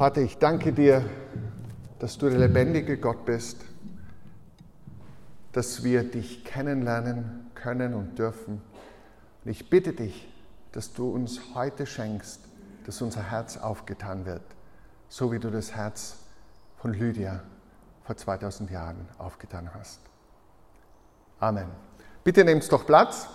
Vater, ich danke dir, dass du der lebendige Gott bist, dass wir dich kennenlernen können und dürfen. Und ich bitte dich, dass du uns heute schenkst, dass unser Herz aufgetan wird, so wie du das Herz von Lydia vor 2000 Jahren aufgetan hast. Amen. Bitte nehmt doch Platz.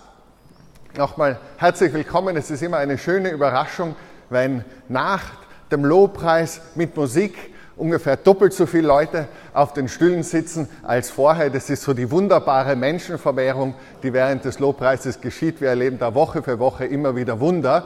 Nochmal herzlich willkommen. Es ist immer eine schöne Überraschung, wenn nach dem Lobpreis mit Musik ungefähr doppelt so viele Leute auf den Stühlen sitzen als vorher. Das ist so die wunderbare Menschenvermehrung, die während des Lobpreises geschieht. Wir erleben da Woche für Woche immer wieder Wunder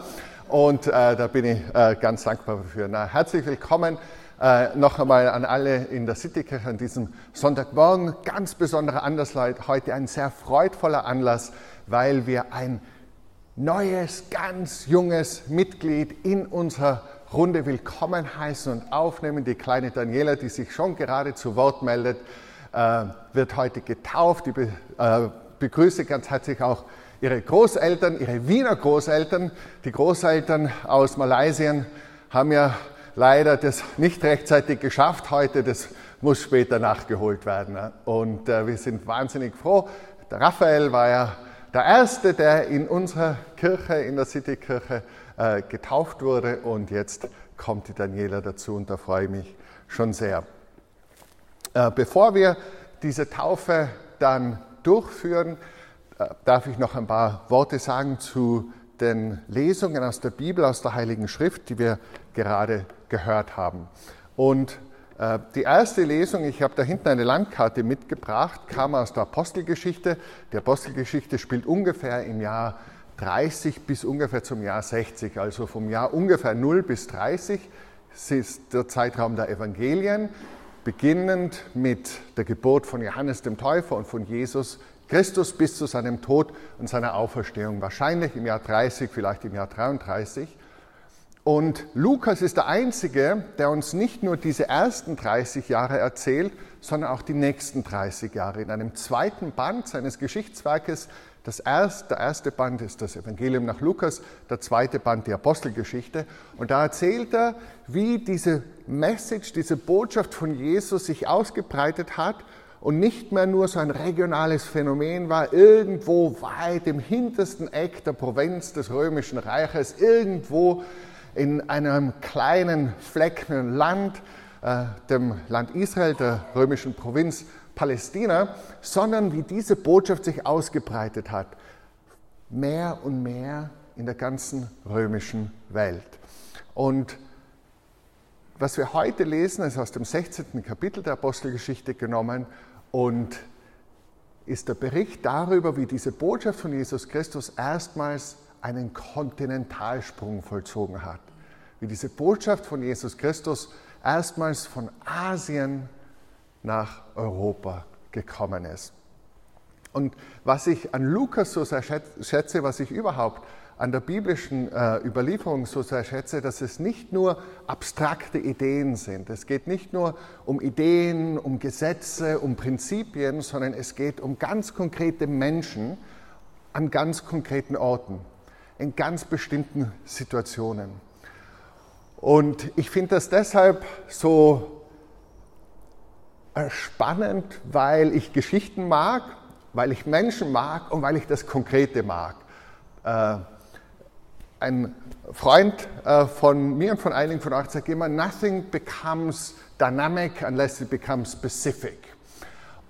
und äh, da bin ich äh, ganz dankbar dafür. Na, herzlich willkommen äh, noch einmal an alle in der Citykirche an diesem Sonntagmorgen. Ganz besonderer Anlass heute, ein sehr freudvoller Anlass, weil wir ein neues, ganz junges Mitglied in unserer Runde willkommen heißen und aufnehmen. Die kleine Daniela, die sich schon gerade zu Wort meldet, äh, wird heute getauft. Ich äh, begrüße ganz herzlich auch ihre Großeltern, ihre Wiener Großeltern. Die Großeltern aus Malaysia haben ja leider das nicht rechtzeitig geschafft heute. Das muss später nachgeholt werden. Und äh, wir sind wahnsinnig froh. Der Raphael war ja der Erste, der in unserer Kirche, in der Citykirche, äh, getauft wurde und jetzt kommt die Daniela dazu und da freue ich mich schon sehr. Äh, bevor wir diese Taufe dann durchführen, äh, darf ich noch ein paar Worte sagen zu den Lesungen aus der Bibel, aus der Heiligen Schrift, die wir gerade gehört haben. Und die erste Lesung, ich habe da hinten eine Landkarte mitgebracht, kam aus der Apostelgeschichte. Die Apostelgeschichte spielt ungefähr im Jahr 30 bis ungefähr zum Jahr 60, also vom Jahr ungefähr 0 bis 30 das ist der Zeitraum der Evangelien, beginnend mit der Geburt von Johannes dem Täufer und von Jesus Christus bis zu seinem Tod und seiner Auferstehung, wahrscheinlich im Jahr 30, vielleicht im Jahr 33. Und Lukas ist der Einzige, der uns nicht nur diese ersten 30 Jahre erzählt, sondern auch die nächsten 30 Jahre. In einem zweiten Band seines Geschichtswerkes das erste, der erste Band ist das Evangelium nach Lukas, der zweite Band die Apostelgeschichte. Und da erzählt er, wie diese Message, diese Botschaft von Jesus sich ausgebreitet hat und nicht mehr nur so ein regionales Phänomen war, irgendwo weit im hintersten Eck der Provinz des römischen Reiches, irgendwo in einem kleinen Flecken Land, äh, dem Land Israel, der römischen Provinz Palästina, sondern wie diese Botschaft sich ausgebreitet hat. Mehr und mehr in der ganzen römischen Welt. Und was wir heute lesen, ist aus dem 16. Kapitel der Apostelgeschichte genommen und ist der Bericht darüber, wie diese Botschaft von Jesus Christus erstmals einen Kontinentalsprung vollzogen hat. Wie diese Botschaft von Jesus Christus erstmals von Asien nach Europa gekommen ist. Und was ich an Lukas so sehr schätze, was ich überhaupt an der biblischen äh, Überlieferung so sehr schätze, dass es nicht nur abstrakte Ideen sind. Es geht nicht nur um Ideen, um Gesetze, um Prinzipien, sondern es geht um ganz konkrete Menschen an ganz konkreten Orten, in ganz bestimmten Situationen. Und ich finde das deshalb so spannend, weil ich Geschichten mag, weil ich Menschen mag und weil ich das Konkrete mag. Äh, ein Freund äh, von mir und von einigen von euch sagt immer, nothing becomes dynamic unless it becomes specific.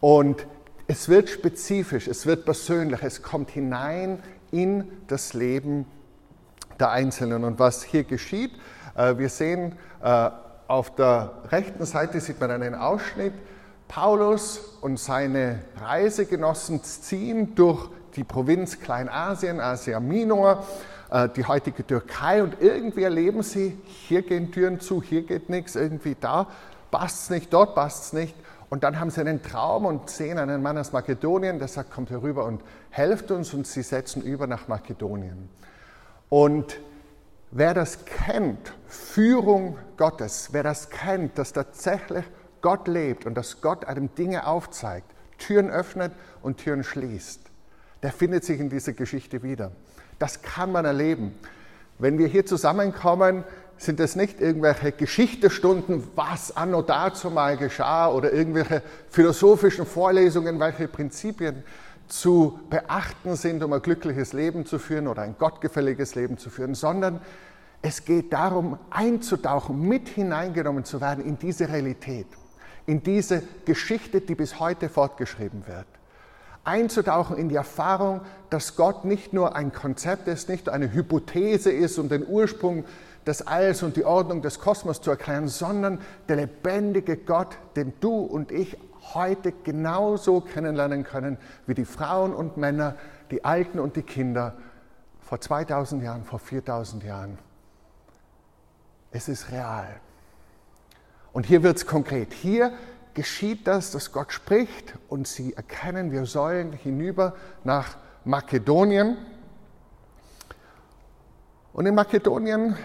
Und es wird spezifisch, es wird persönlich, es kommt hinein in das Leben der Einzelnen. Und was hier geschieht, wir sehen auf der rechten Seite sieht man einen Ausschnitt. Paulus und seine Reisegenossen ziehen durch die Provinz Kleinasien, Asia Minor, äh, die heutige Türkei und irgendwie erleben sie, hier gehen Türen zu, hier geht nichts, irgendwie da passt es nicht, dort passt es nicht. Und dann haben sie einen Traum und sehen einen Mann aus Makedonien, der sagt, kommt herüber und helft uns und sie setzen über nach Makedonien. Und Wer das kennt, Führung Gottes, wer das kennt, dass tatsächlich Gott lebt und dass Gott einem Dinge aufzeigt, Türen öffnet und Türen schließt, der findet sich in dieser Geschichte wieder. Das kann man erleben. Wenn wir hier zusammenkommen, sind es nicht irgendwelche Geschichtestunden, was anno dazu mal geschah oder irgendwelche philosophischen Vorlesungen, welche Prinzipien zu beachten sind, um ein glückliches Leben zu führen oder ein gottgefälliges Leben zu führen, sondern es geht darum, einzutauchen, mit hineingenommen zu werden in diese Realität, in diese Geschichte, die bis heute fortgeschrieben wird. Einzutauchen in die Erfahrung, dass Gott nicht nur ein Konzept ist, nicht eine Hypothese ist, um den Ursprung des Alls und die Ordnung des Kosmos zu erklären, sondern der lebendige Gott, den du und ich heute genauso kennenlernen können wie die Frauen und Männer, die Alten und die Kinder vor 2000 Jahren, vor 4000 Jahren. Es ist real. Und hier wird es konkret. Hier geschieht das, dass Gott spricht und sie erkennen, wir sollen hinüber nach Makedonien. Und in Makedonien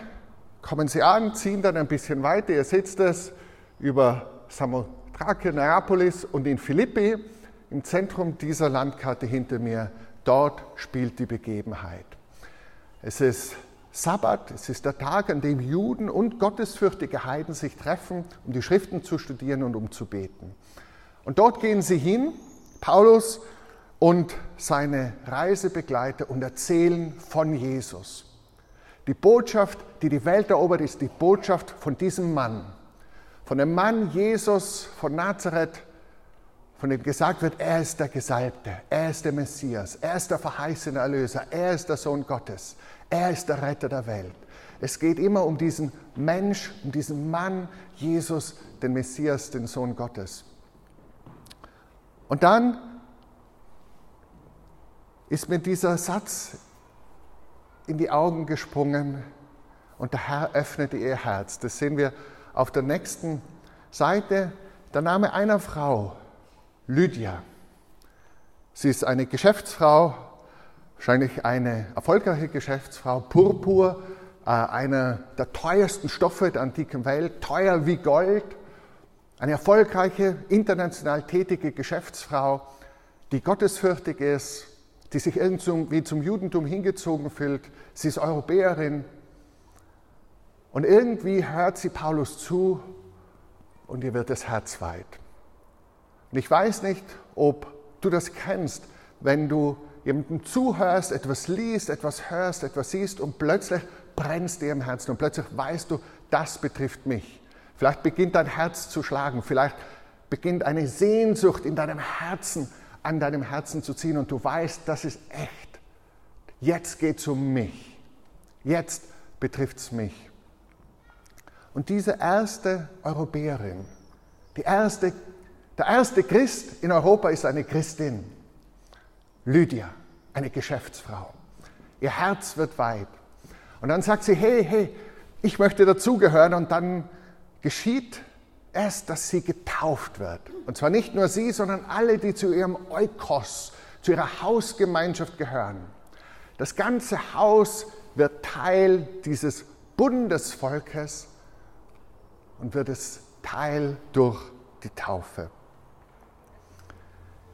kommen sie an, ziehen dann ein bisschen weiter. Ihr seht es über Samothrake, Neapolis und in Philippi, im Zentrum dieser Landkarte hinter mir. Dort spielt die Begebenheit. Es ist Sabbat, es ist der Tag, an dem Juden und gottesfürchtige Heiden sich treffen, um die Schriften zu studieren und um zu beten. Und dort gehen sie hin, Paulus und seine Reisebegleiter, und erzählen von Jesus. Die Botschaft, die die Welt erobert, ist die Botschaft von diesem Mann. Von dem Mann Jesus von Nazareth, von dem gesagt wird, er ist der Gesalbte, er ist der Messias, er ist der verheißene Erlöser, er ist der Sohn Gottes, er ist der Retter der Welt. Es geht immer um diesen Mensch, um diesen Mann, Jesus, den Messias, den Sohn Gottes. Und dann ist mir dieser Satz in die Augen gesprungen und der Herr öffnete ihr Herz. Das sehen wir auf der nächsten Seite. Der Name einer Frau, Lydia. Sie ist eine Geschäftsfrau, wahrscheinlich eine erfolgreiche Geschäftsfrau, Purpur, äh, einer der teuersten Stoffe der antiken Welt, teuer wie Gold. Eine erfolgreiche, international tätige Geschäftsfrau, die gottesfürchtig ist, die sich irgendwie zum Judentum hingezogen fühlt. Sie ist Europäerin. Und irgendwie hört sie Paulus zu und ihr wird das Herz weit. Und ich weiß nicht, ob du das kennst, wenn du jemandem zuhörst, etwas liest, etwas hörst, etwas siehst und plötzlich brennst dir im Herzen und plötzlich weißt du, das betrifft mich. Vielleicht beginnt dein Herz zu schlagen, vielleicht beginnt eine Sehnsucht in deinem Herzen an deinem Herzen zu ziehen und du weißt, das ist echt. Jetzt geht es um mich. Jetzt betrifft es mich. Und diese erste Europäerin, die erste, der erste Christ in Europa ist eine Christin, Lydia, eine Geschäftsfrau. Ihr Herz wird weit. Und dann sagt sie, hey, hey, ich möchte dazugehören. Und dann geschieht es, dass sie getauft wird. Und zwar nicht nur sie, sondern alle, die zu ihrem Eukos, zu ihrer Hausgemeinschaft gehören. Das ganze Haus wird Teil dieses Bundesvolkes und wird es Teil durch die Taufe.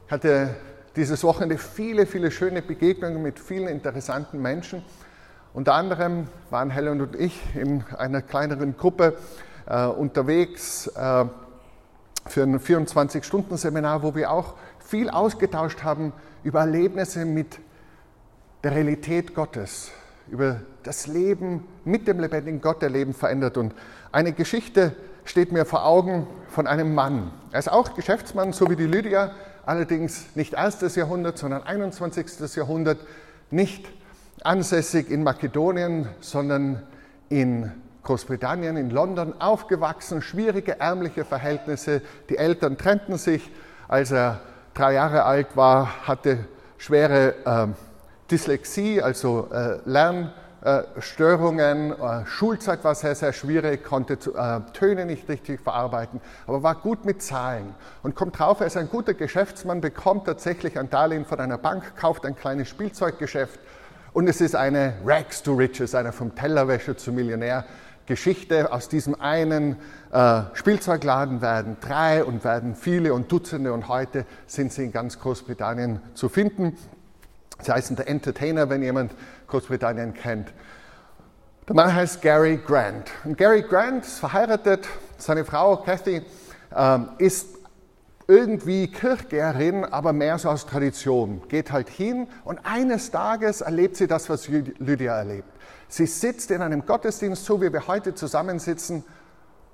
Ich hatte dieses Wochenende viele, viele schöne Begegnungen mit vielen interessanten Menschen. Unter anderem waren Helen und ich in einer kleineren Gruppe äh, unterwegs äh, für ein 24-Stunden-Seminar, wo wir auch viel ausgetauscht haben über Erlebnisse mit der Realität Gottes, über das Leben mit dem lebendigen Gott, der Leben verändert. Und eine Geschichte steht mir vor Augen von einem Mann. Er ist auch Geschäftsmann, so wie die Lydia, allerdings nicht erstes Jahrhundert, sondern 21. Jahrhundert, nicht ansässig in Makedonien, sondern in Großbritannien, in London aufgewachsen, schwierige ärmliche Verhältnisse. Die Eltern trennten sich. Als er drei Jahre alt war, hatte schwere äh, Dyslexie, also äh, Lernstörungen. Äh, Schulzeit war sehr, sehr schwierig, konnte äh, Töne nicht richtig verarbeiten, aber war gut mit Zahlen. Und kommt drauf, er ist ein guter Geschäftsmann, bekommt tatsächlich ein Darlehen von einer Bank, kauft ein kleines Spielzeuggeschäft. Und es ist eine Rags to Riches, einer vom Tellerwäscher zum Millionär Geschichte. Aus diesem einen äh, Spielzeugladen werden drei und werden viele und Dutzende und heute sind sie in ganz Großbritannien zu finden. Sie heißen der Entertainer, wenn jemand Großbritannien kennt. Der Mann heißt Gary Grant. Und Gary Grant ist verheiratet, seine Frau Kathy ähm, ist irgendwie Kirchgärin, aber mehr so aus Tradition. Geht halt hin und eines Tages erlebt sie das, was Lydia erlebt. Sie sitzt in einem Gottesdienst, so wie wir heute zusammensitzen,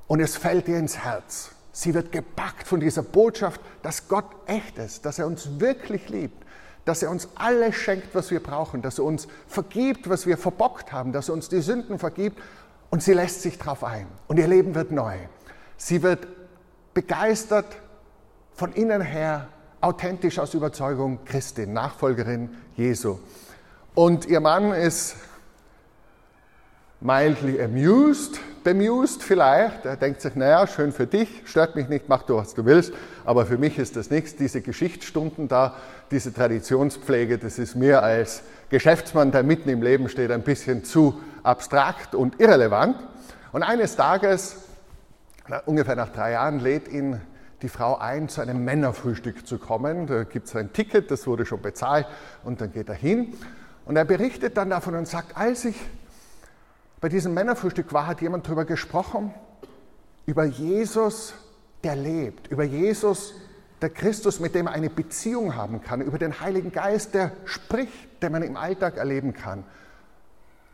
und es fällt ihr ins Herz. Sie wird gepackt von dieser Botschaft, dass Gott echt ist, dass er uns wirklich liebt, dass er uns alles schenkt, was wir brauchen, dass er uns vergibt, was wir verbockt haben, dass er uns die Sünden vergibt und sie lässt sich darauf ein und ihr Leben wird neu. Sie wird begeistert von innen her, authentisch aus Überzeugung Christin, Nachfolgerin Jesu. Und ihr Mann ist mildly amused, bemused vielleicht. Er denkt sich, naja, schön für dich, stört mich nicht, mach du, was du willst, aber für mich ist das nichts. Diese Geschichtsstunden da, diese Traditionspflege, das ist mir als Geschäftsmann, der mitten im Leben steht, ein bisschen zu abstrakt und irrelevant. Und eines Tages, ungefähr nach drei Jahren, lädt ihn die Frau ein, zu einem Männerfrühstück zu kommen. Da gibt es ein Ticket, das wurde schon bezahlt und dann geht er hin. Und er berichtet dann davon und sagt, als ich bei diesem Männerfrühstück war, hat jemand darüber gesprochen, über Jesus, der lebt, über Jesus, der Christus, mit dem er eine Beziehung haben kann, über den Heiligen Geist, der spricht, den man im Alltag erleben kann.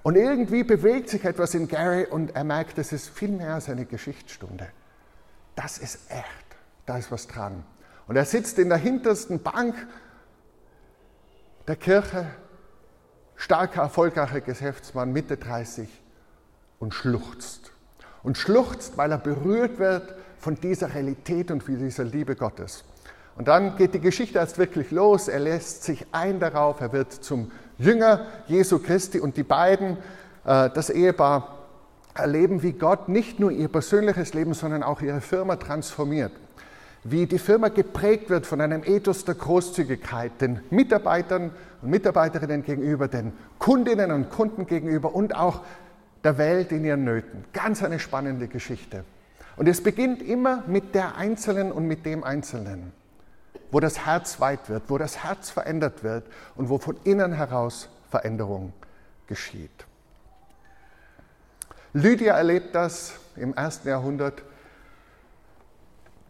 Und irgendwie bewegt sich etwas in Gary und er merkt, das ist viel mehr als eine Geschichtsstunde. Das ist echt, da ist was dran. Und er sitzt in der hintersten Bank der Kirche, starker, erfolgreicher Geschäftsmann, Mitte 30 und schluchzt. Und schluchzt, weil er berührt wird von dieser Realität und von dieser Liebe Gottes. Und dann geht die Geschichte erst wirklich los. Er lässt sich ein darauf, er wird zum Jünger Jesu Christi und die beiden, äh, das Ehepaar, erleben, wie Gott nicht nur ihr persönliches Leben, sondern auch ihre Firma transformiert. Wie die Firma geprägt wird von einem Ethos der Großzügigkeit den Mitarbeitern und Mitarbeiterinnen gegenüber, den Kundinnen und Kunden gegenüber und auch der Welt in ihren Nöten. Ganz eine spannende Geschichte. Und es beginnt immer mit der Einzelnen und mit dem Einzelnen wo das Herz weit wird, wo das Herz verändert wird und wo von innen heraus Veränderung geschieht. Lydia erlebt das im ersten Jahrhundert.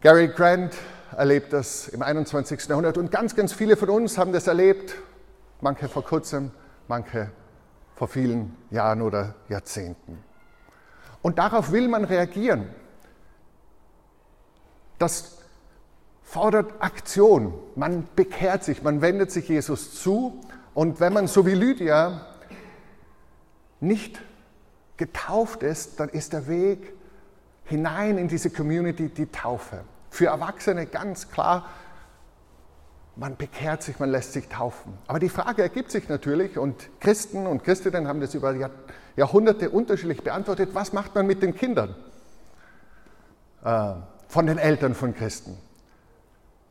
Gary Grant erlebt das im 21. Jahrhundert und ganz, ganz viele von uns haben das erlebt. Manche vor kurzem, manche vor vielen Jahren oder Jahrzehnten. Und darauf will man reagieren. Das fordert Aktion. Man bekehrt sich, man wendet sich Jesus zu. Und wenn man so wie Lydia nicht getauft ist, dann ist der Weg hinein in diese Community die Taufe. Für Erwachsene ganz klar, man bekehrt sich, man lässt sich taufen. Aber die Frage ergibt sich natürlich, und Christen und Christinnen haben das über Jahrhunderte unterschiedlich beantwortet, was macht man mit den Kindern äh, von den Eltern von Christen?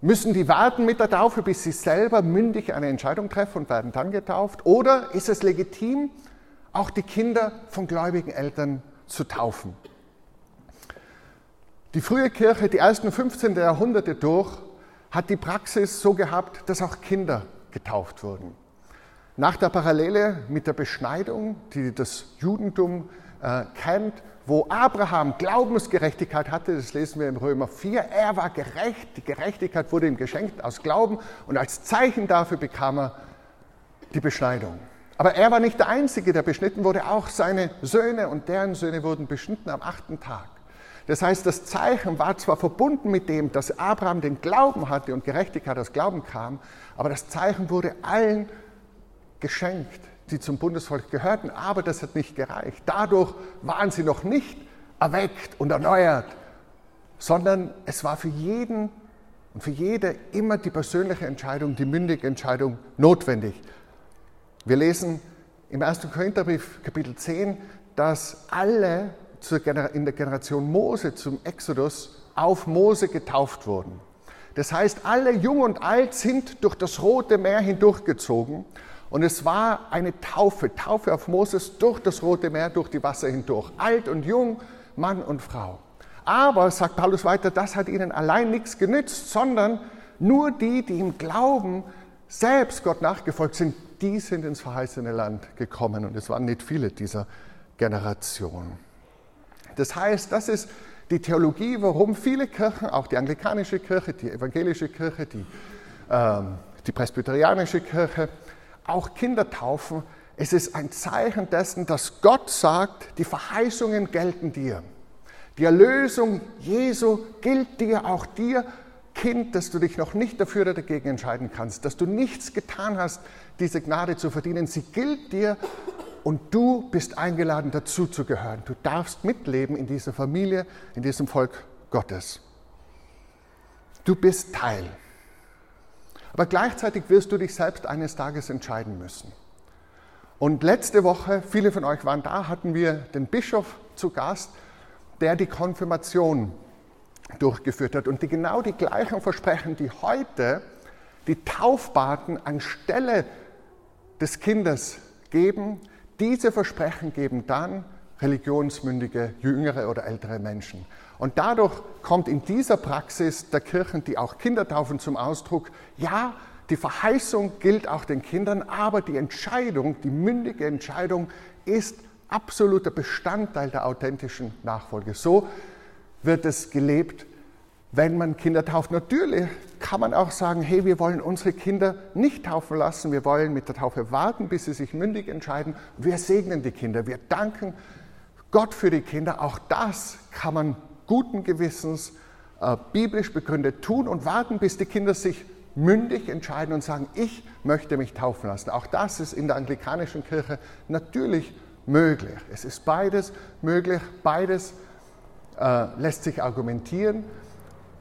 Müssen die warten mit der Taufe, bis sie selber mündig eine Entscheidung treffen und werden dann getauft? Oder ist es legitim, auch die Kinder von gläubigen Eltern zu taufen? Die frühe Kirche, die ersten 15 Jahrhunderte durch, hat die Praxis so gehabt, dass auch Kinder getauft wurden. Nach der Parallele mit der Beschneidung, die das Judentum äh, kennt, wo Abraham Glaubensgerechtigkeit hatte, das lesen wir in Römer 4, er war gerecht, die Gerechtigkeit wurde ihm geschenkt aus Glauben und als Zeichen dafür bekam er die Beschneidung. Aber er war nicht der Einzige, der beschnitten wurde, auch seine Söhne und deren Söhne wurden beschnitten am achten Tag. Das heißt, das Zeichen war zwar verbunden mit dem, dass Abraham den Glauben hatte und Gerechtigkeit aus Glauben kam, aber das Zeichen wurde allen geschenkt, die zum Bundesvolk gehörten, aber das hat nicht gereicht. Dadurch waren sie noch nicht erweckt und erneuert, sondern es war für jeden und für jede immer die persönliche Entscheidung, die mündige Entscheidung notwendig. Wir lesen im 1. Korintherbrief Kapitel 10, dass alle in der Generation Mose zum Exodus auf Mose getauft wurden. Das heißt, alle jung und alt sind durch das Rote Meer hindurchgezogen und es war eine Taufe, Taufe auf Moses durch das Rote Meer, durch die Wasser hindurch. Alt und jung, Mann und Frau. Aber, sagt Paulus weiter, das hat ihnen allein nichts genützt, sondern nur die, die im Glauben selbst Gott nachgefolgt sind, die sind ins verheißene Land gekommen. Und es waren nicht viele dieser Generation. Das heißt, das ist die Theologie, warum viele Kirchen, auch die anglikanische Kirche, die evangelische Kirche, die, ähm, die presbyterianische Kirche, auch Kinder taufen. Es ist ein Zeichen dessen, dass Gott sagt, die Verheißungen gelten dir. Die Erlösung Jesu gilt dir, auch dir, Kind, dass du dich noch nicht dafür oder dagegen entscheiden kannst, dass du nichts getan hast, diese Gnade zu verdienen. Sie gilt dir und du bist eingeladen, dazu zu gehören. Du darfst mitleben in dieser Familie, in diesem Volk Gottes. Du bist Teil. Aber gleichzeitig wirst du dich selbst eines Tages entscheiden müssen. Und letzte Woche, viele von euch waren da, hatten wir den Bischof zu Gast, der die Konfirmation durchgeführt hat und die genau die gleichen Versprechen, die heute die Taufbaten anstelle des Kindes geben, diese Versprechen geben dann religionsmündige, jüngere oder ältere Menschen. Und dadurch kommt in dieser Praxis der Kirchen, die auch Kinder taufen, zum Ausdruck, ja, die Verheißung gilt auch den Kindern, aber die Entscheidung, die mündige Entscheidung ist absoluter Bestandteil der authentischen Nachfolge. So wird es gelebt, wenn man Kinder tauft. Natürlich kann man auch sagen, hey, wir wollen unsere Kinder nicht taufen lassen, wir wollen mit der Taufe warten, bis sie sich mündig entscheiden. Wir segnen die Kinder, wir danken Gott für die Kinder. Auch das kann man guten Gewissens äh, biblisch begründet tun und warten, bis die Kinder sich mündig entscheiden und sagen, ich möchte mich taufen lassen. Auch das ist in der anglikanischen Kirche natürlich möglich. Es ist beides möglich, beides äh, lässt sich argumentieren.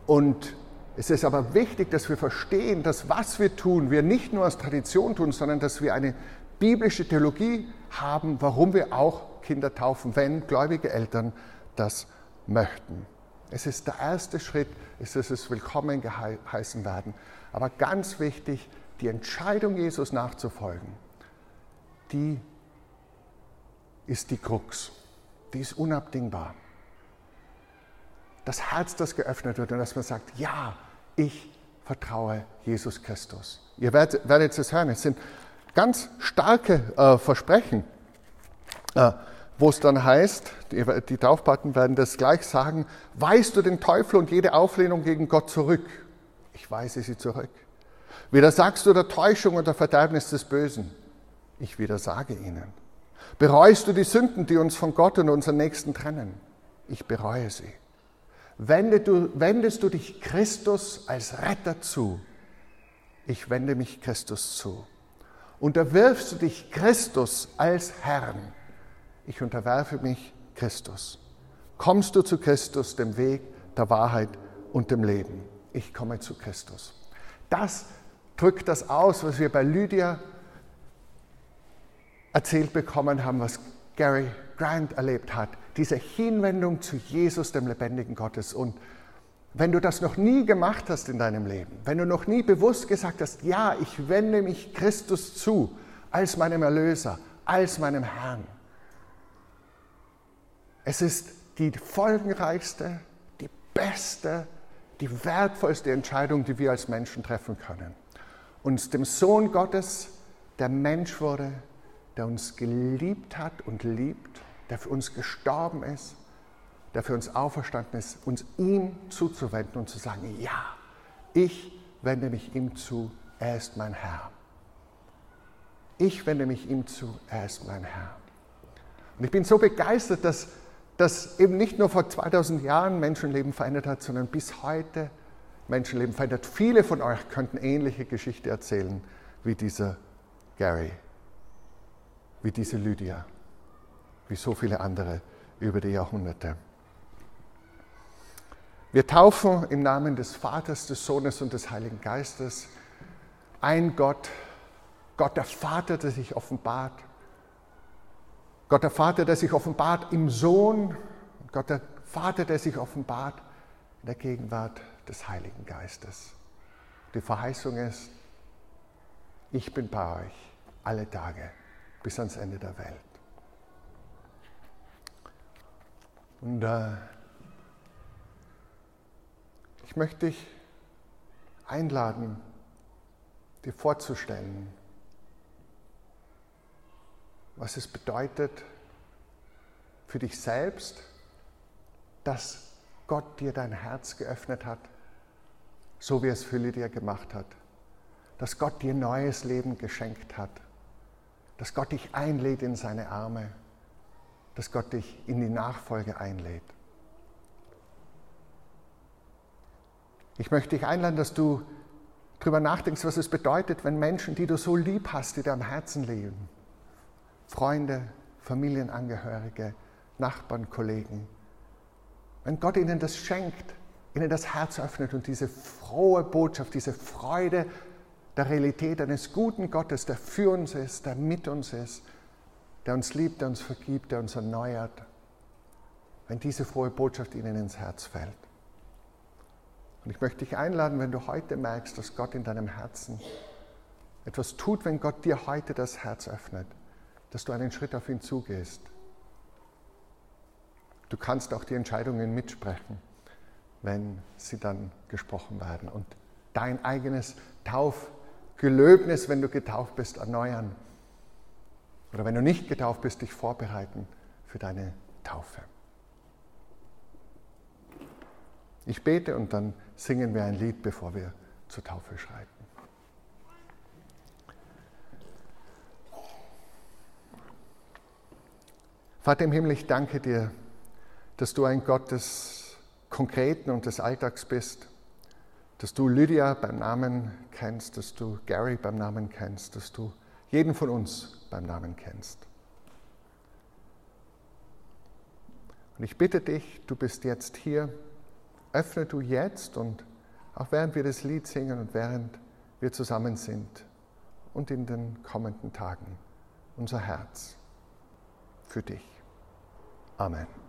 Und es ist aber wichtig, dass wir verstehen, dass was wir tun, wir nicht nur aus Tradition tun, sondern dass wir eine biblische Theologie haben, warum wir auch Kinder taufen, wenn gläubige Eltern das möchten. Es ist der erste Schritt, ist, dass es willkommen geheißen werden. Aber ganz wichtig, die Entscheidung, Jesus nachzufolgen, die ist die Krux. Die ist unabdingbar das Herz, das geöffnet wird und dass man sagt, ja, ich vertraue Jesus Christus. Ihr werdet, werdet es hören, es sind ganz starke äh, Versprechen, äh, wo es dann heißt, die, die Taufpaten werden das gleich sagen, weist du den Teufel und jede Auflehnung gegen Gott zurück? Ich weise sie zurück. Wieder sagst du der Täuschung und der Verderbnis des Bösen? Ich widersage ihnen. Bereust du die Sünden, die uns von Gott und unseren Nächsten trennen? Ich bereue sie wendest du, wendest du dich Christus als Retter zu. Ich wende mich Christus zu. Unterwirfst du dich Christus als Herrn. Ich unterwerfe mich Christus. Kommst du zu Christus, dem Weg der Wahrheit und dem Leben. Ich komme zu Christus. Das drückt das aus, was wir bei Lydia erzählt bekommen haben, was Gary Grant erlebt hat diese Hinwendung zu Jesus, dem lebendigen Gottes. Und wenn du das noch nie gemacht hast in deinem Leben, wenn du noch nie bewusst gesagt hast, ja, ich wende mich Christus zu als meinem Erlöser, als meinem Herrn. Es ist die folgenreichste, die beste, die wertvollste Entscheidung, die wir als Menschen treffen können. Uns dem Sohn Gottes, der Mensch wurde, der uns geliebt hat und liebt der für uns gestorben ist, der für uns auferstanden ist, uns ihm zuzuwenden und zu sagen, ja, ich wende mich ihm zu, er ist mein Herr. Ich wende mich ihm zu, er ist mein Herr. Und ich bin so begeistert, dass das eben nicht nur vor 2000 Jahren Menschenleben verändert hat, sondern bis heute Menschenleben verändert. Viele von euch könnten ähnliche Geschichte erzählen wie dieser Gary, wie diese Lydia wie so viele andere über die Jahrhunderte. Wir taufen im Namen des Vaters, des Sohnes und des Heiligen Geistes ein Gott, Gott der Vater, der sich offenbart, Gott der Vater, der sich offenbart im Sohn, Gott der Vater, der sich offenbart in der Gegenwart des Heiligen Geistes. Die Verheißung ist, ich bin bei euch alle Tage bis ans Ende der Welt. Und äh, ich möchte dich einladen, dir vorzustellen, was es bedeutet, für dich selbst, dass Gott dir dein Herz geöffnet hat, so wie es Fülle dir gemacht hat. Dass Gott dir neues Leben geschenkt hat. Dass Gott dich einlädt in seine Arme. Dass Gott dich in die Nachfolge einlädt. Ich möchte dich einladen, dass du darüber nachdenkst, was es bedeutet, wenn Menschen, die du so lieb hast, die dir am Herzen leben, Freunde, Familienangehörige, Nachbarn, Kollegen, wenn Gott ihnen das schenkt, ihnen das Herz öffnet und diese frohe Botschaft, diese Freude der Realität eines guten Gottes, der für uns ist, der mit uns ist, der uns liebt, der uns vergibt, der uns erneuert, wenn diese frohe Botschaft ihnen ins Herz fällt. Und ich möchte dich einladen, wenn du heute merkst, dass Gott in deinem Herzen etwas tut, wenn Gott dir heute das Herz öffnet, dass du einen Schritt auf ihn zugehst. Du kannst auch die Entscheidungen mitsprechen, wenn sie dann gesprochen werden und dein eigenes Taufgelöbnis, wenn du getauft bist, erneuern. Oder wenn du nicht getauft bist, dich vorbereiten für deine Taufe. Ich bete und dann singen wir ein Lied, bevor wir zur Taufe schreiten. Vater im Himmel, ich danke dir, dass du ein Gott des Konkreten und des Alltags bist, dass du Lydia beim Namen kennst, dass du Gary beim Namen kennst, dass du jeden von uns beim Namen kennst. Und ich bitte dich, du bist jetzt hier öffne du jetzt und auch während wir das Lied singen und während wir zusammen sind und in den kommenden Tagen unser Herz für dich. Amen.